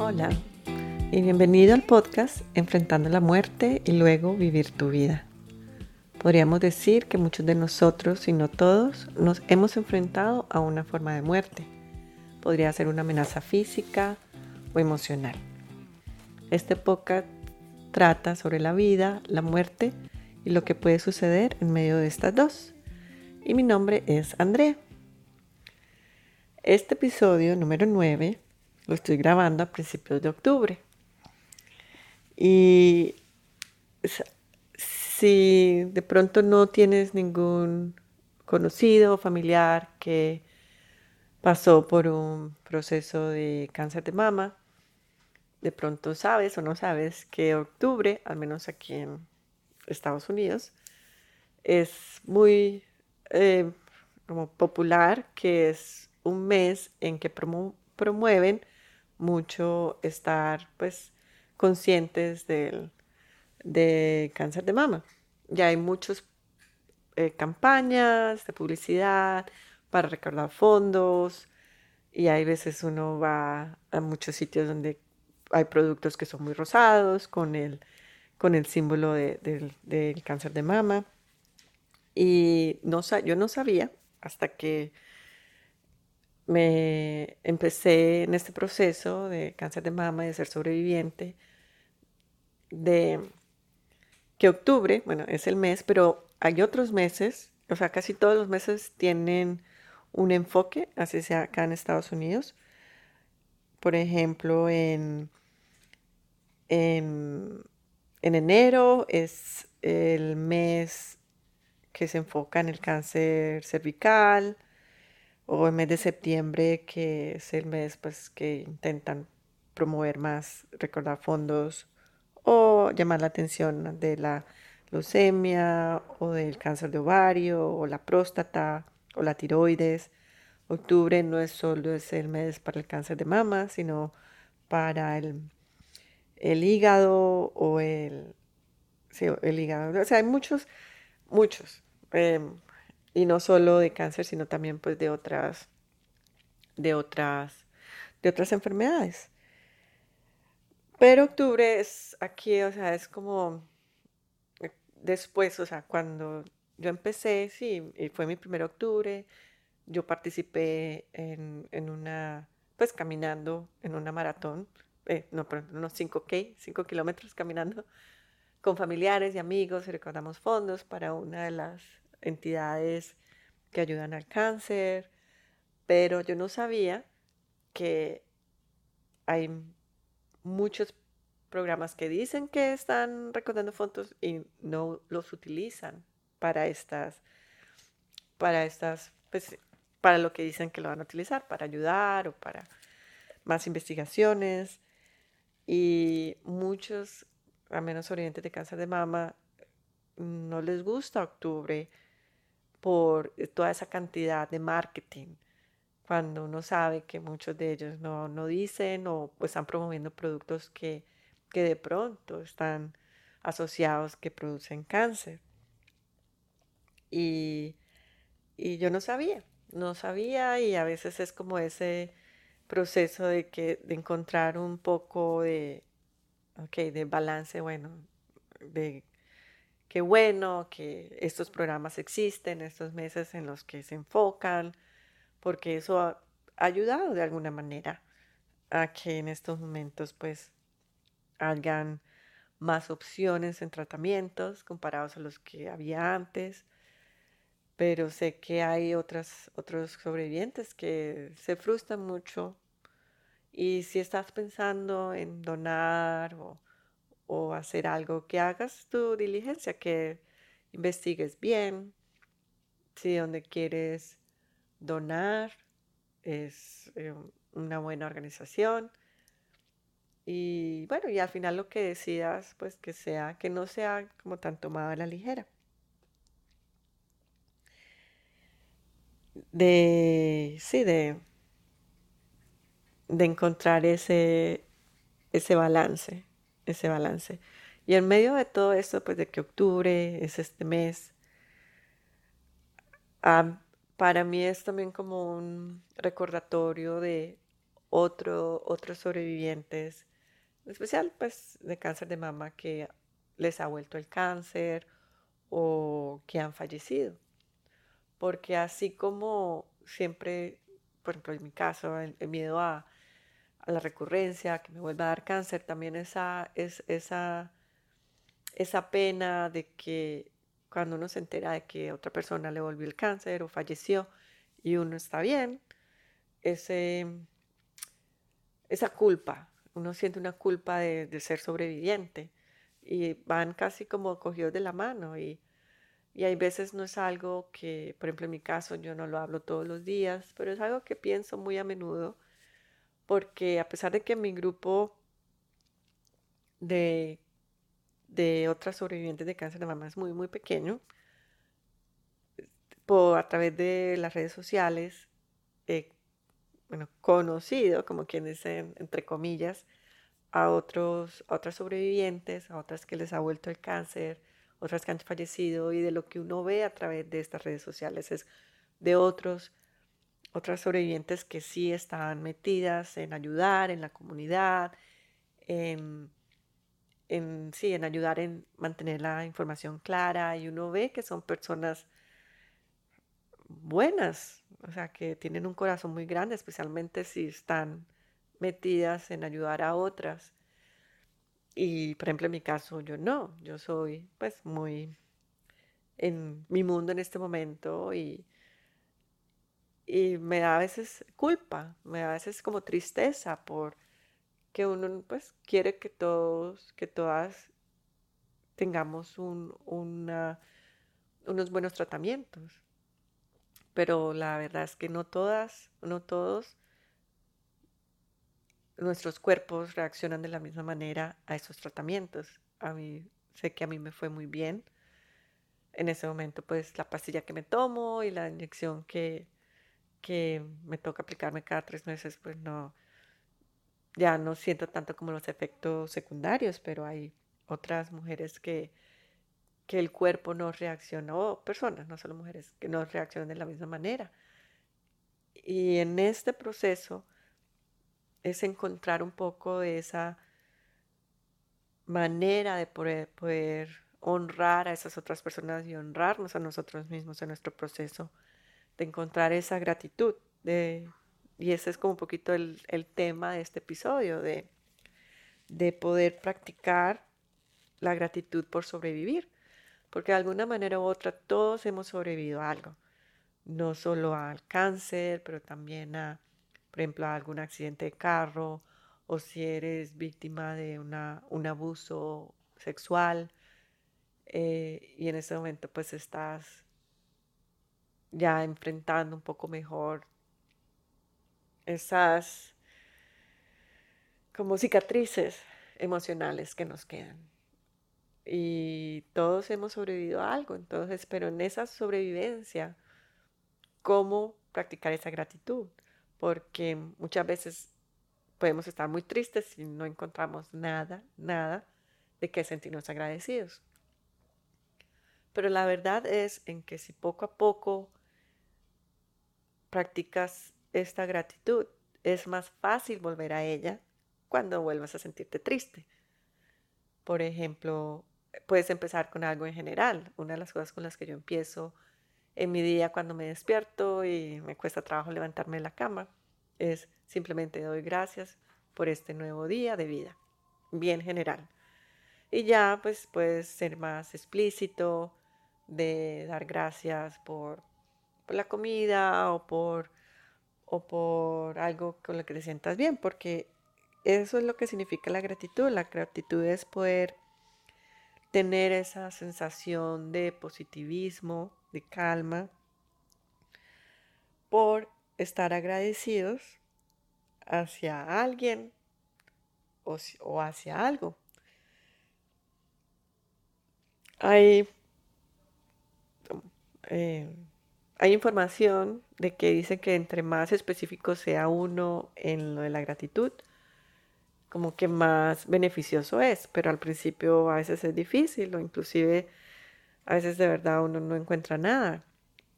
Hola y bienvenido al podcast Enfrentando la muerte y luego vivir tu vida. Podríamos decir que muchos de nosotros, si no todos, nos hemos enfrentado a una forma de muerte. Podría ser una amenaza física o emocional. Este podcast trata sobre la vida, la muerte y lo que puede suceder en medio de estas dos. Y mi nombre es Andrea. Este episodio número 9 lo estoy grabando a principios de octubre. Y si de pronto no tienes ningún conocido o familiar que pasó por un proceso de cáncer de mama, de pronto sabes o no sabes que octubre, al menos aquí en Estados Unidos, es muy eh, como popular, que es un mes en que promueven mucho estar pues conscientes del, de cáncer de mama. Ya hay muchas eh, campañas de publicidad para recaudar fondos y hay veces uno va a muchos sitios donde hay productos que son muy rosados con el, con el símbolo del cáncer de mama. Y no, yo no sabía hasta que me empecé en este proceso de cáncer de mama y de ser sobreviviente, de que octubre, bueno, es el mes, pero hay otros meses, o sea, casi todos los meses tienen un enfoque, así sea acá en Estados Unidos. Por ejemplo, en, en, en enero es el mes que se enfoca en el cáncer cervical, o el mes de septiembre, que es el mes pues, que intentan promover más, recordar fondos o llamar la atención de la leucemia o del cáncer de ovario o la próstata o la tiroides. Octubre no es solo es el mes para el cáncer de mama, sino para el, el hígado o el, el hígado. O sea, hay muchos, muchos. Em, y no solo de cáncer, sino también pues de otras, de otras, de otras enfermedades. Pero octubre es aquí, o sea, es como eh, después, o sea, cuando yo empecé, sí, fue mi primer octubre, yo participé en, en una, pues caminando en una maratón, eh, no, pero unos 5K, 5 kilómetros caminando con familiares y amigos y recordamos fondos para una de las entidades que ayudan al cáncer, pero yo no sabía que hay muchos programas que dicen que están recaudando fondos y no los utilizan para estas, para estas, pues, para lo que dicen que lo van a utilizar, para ayudar o para más investigaciones. Y muchos, a menos orientes de cáncer de mama, no les gusta octubre por toda esa cantidad de marketing, cuando uno sabe que muchos de ellos no, no dicen o pues, están promoviendo productos que, que de pronto están asociados que producen cáncer. Y, y yo no sabía, no sabía y a veces es como ese proceso de, que, de encontrar un poco de, okay, de balance, bueno, de qué bueno que estos programas existen, estos meses en los que se enfocan, porque eso ha ayudado de alguna manera a que en estos momentos pues hayan más opciones en tratamientos comparados a los que había antes. Pero sé que hay otras, otros sobrevivientes que se frustran mucho. Y si estás pensando en donar o o hacer algo, que hagas tu diligencia, que investigues bien, si donde quieres donar es eh, una buena organización. Y bueno, y al final lo que decidas, pues que sea, que no sea como tan tomada a la ligera. De, sí, de, de encontrar ese, ese balance ese balance. Y en medio de todo esto, pues de que octubre es este mes, para mí es también como un recordatorio de otro, otros sobrevivientes, en especial pues de cáncer de mama que les ha vuelto el cáncer o que han fallecido. Porque así como siempre, por ejemplo en mi caso, el, miedo a, la recurrencia, que me vuelva a dar cáncer, también esa, es, esa, esa pena de que cuando uno se entera de que otra persona le volvió el cáncer o falleció y uno está bien, ese, esa culpa, uno siente una culpa de, ser sobreviviente y van casi como cogidos de la mano y, y hay veces no es algo que, por ejemplo en mi caso yo no lo hablo todos los días, pero es algo que pienso muy a menudo porque a pesar de que mi grupo de, de otras sobrevivientes de cáncer de mama es muy, muy pequeño, por, a través de las redes sociales bueno, conocido, como quien dice, entre comillas, a, otros, a otras sobrevivientes, a otras que les ha vuelto el cáncer, otras que han fallecido y de lo que uno ve a través de estas redes sociales es de otros, otras sobrevivientes que sí están metidas en ayudar en la comunidad, en, en, sí, en ayudar en mantener la información clara y uno ve que son personas buenas, o sea, que tienen un corazón muy grande, especialmente si están metidas en ayudar a otras. Y, por ejemplo, en mi caso, yo no, yo soy pues muy en mi mundo en este momento y, y me da a veces culpa, me da a veces como tristeza por que uno pues quiere que todos, que todas tengamos un, una, unos buenos tratamientos pero la verdad es que no todas, no todos nuestros cuerpos reaccionan de la misma manera a esos tratamientos. A mí sé que a mí me fue muy bien. En ese momento, pues la pastilla que me tomo y la inyección que, que me toca aplicarme cada tres meses, pues no, ya no siento tanto como los efectos secundarios, pero hay otras mujeres que que el cuerpo no reaccionó, personas, no solo mujeres, que no reaccionan de la misma manera. Y en este proceso es encontrar un poco de esa manera de poder, poder honrar a esas otras personas y honrarnos a nosotros mismos en nuestro proceso, de encontrar esa gratitud. De, y ese es como un poquito el, el tema de este episodio, de, de poder practicar la gratitud por sobrevivir porque de alguna manera u otra todos hemos sobrevivido a algo, no solo al cáncer, pero también a, por ejemplo, a algún accidente de carro o si eres víctima de una, un abuso sexual eh, y en ese momento pues estás ya enfrentando un poco mejor esas como cicatrices emocionales que nos quedan y todos hemos sobrevivido a algo, entonces, pero en esa sobrevivencia, ¿cómo practicar esa gratitud? Porque muchas veces podemos estar muy tristes si no encontramos nada, nada de qué sentirnos agradecidos. Pero la verdad es en que si poco a poco practicas esta gratitud, es más fácil volver a ella cuando vuelvas a sentirte triste. Por ejemplo, puedes empezar con algo en general. Una de las cosas con las que yo empiezo en mi día cuando me despierto y me cuesta trabajo levantarme de la cama es simplemente doy gracias por este nuevo día de vida, bien general. Y ya pues puedes ser más explícito de dar gracias por, por la comida o por, o por algo con lo que te sientas bien, porque eso es lo que significa la gratitud. La gratitud es poder tener esa sensación de positivismo, de calma, por estar agradecidos hacia alguien o, hacia algo. Hay, eh, hay información de que dice que entre más específico sea uno en lo de la gratitud, como que más beneficioso es, pero al principio a veces es difícil o inclusive a veces de verdad uno no encuentra nada.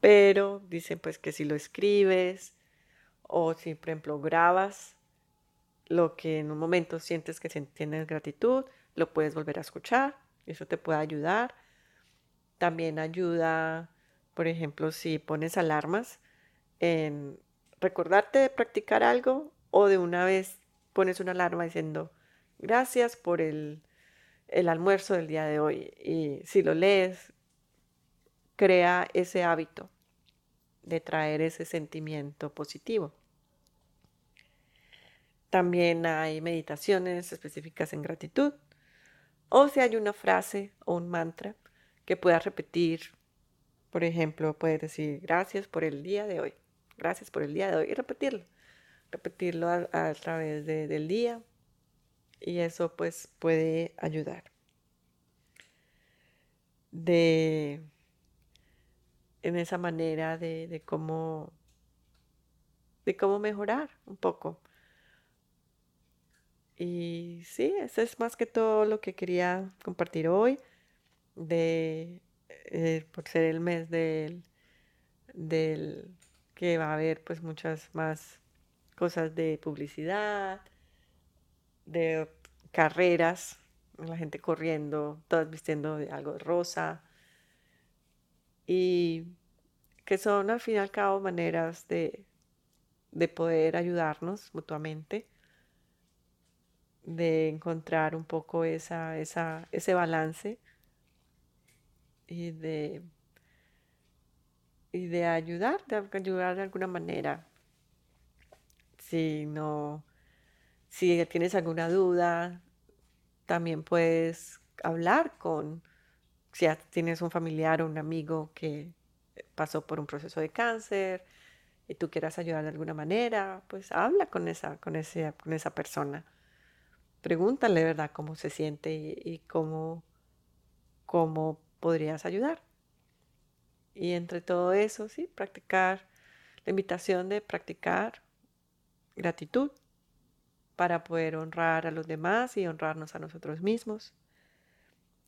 Pero dicen pues que si lo escribes o si por ejemplo grabas lo que en un momento sientes que tienes gratitud, lo puedes volver a escuchar, eso te puede ayudar. También ayuda, por ejemplo, si pones alarmas en recordarte de practicar algo o de una vez pones una alarma diciendo gracias por el, el almuerzo del día de hoy. Y si lo lees, crea ese hábito de traer ese sentimiento positivo. También hay meditaciones específicas en gratitud. O si hay una frase o un mantra que puedas repetir. Por ejemplo, puedes decir gracias por el día de hoy. Gracias por el día de hoy y repetirlo. Repetirlo a, través del día. Y eso pues puede ayudar. De en esa manera de, de cómo de cómo mejorar un poco y sí, eso es más que todo lo que quería compartir hoy, de, eh, por ser el mes del, del que va a haber pues muchas más cosas de publicidad, de carreras, la gente corriendo, todas vistiendo de algo rosa, y que son al fin y al cabo maneras de, de poder ayudarnos mutuamente de encontrar un poco esa, esa, ese balance y de, y de ayudar, de ayudar de alguna manera. Si no, si tienes alguna duda, también puedes hablar con, si tienes un familiar o un amigo que pasó por un proceso de cáncer y tú quieras ayudar de alguna manera, pues habla con esa, con con esa persona pregúntale, ¿verdad?, cómo se siente y, cómo, cómo podrías ayudar. Y entre todo eso, sí, practicar, la invitación de practicar gratitud para poder honrar a los demás y honrarnos a nosotros mismos.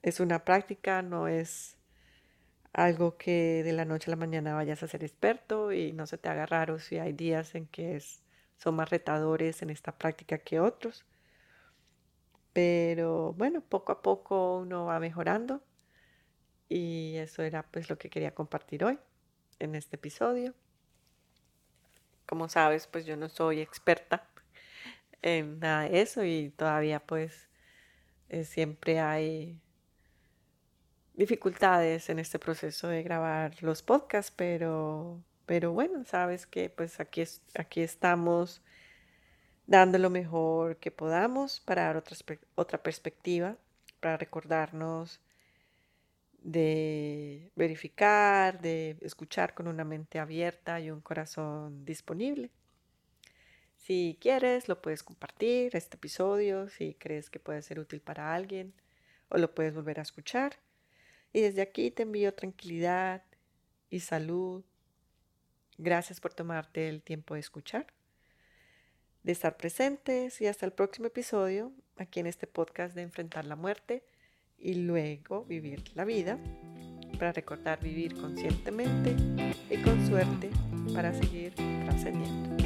Es una práctica, no es algo que de la noche a la mañana vayas a ser experto y no se te haga raro si hay días en que es, son más retadores en esta práctica que otros. Pero bueno, poco a poco uno va mejorando y eso era pues lo que quería compartir hoy en este episodio. Como sabes, pues yo no soy experta en nada de eso y todavía pues eh, siempre hay dificultades en este proceso de grabar los podcasts, pero, pero bueno, sabes que pues aquí, aquí estamos dando lo mejor que podamos para dar otra, otra perspectiva, para recordarnos de verificar, de escuchar con una mente abierta y un corazón disponible. Si quieres, lo puedes compartir, este episodio, si crees que puede ser útil para alguien, o lo puedes volver a escuchar. Y desde aquí te envío tranquilidad y salud. Gracias por tomarte el tiempo de escuchar de estar presentes y hasta el próximo episodio aquí en este podcast de Enfrentar la Muerte y luego vivir la vida para recordar vivir conscientemente y con suerte para seguir trascendiendo.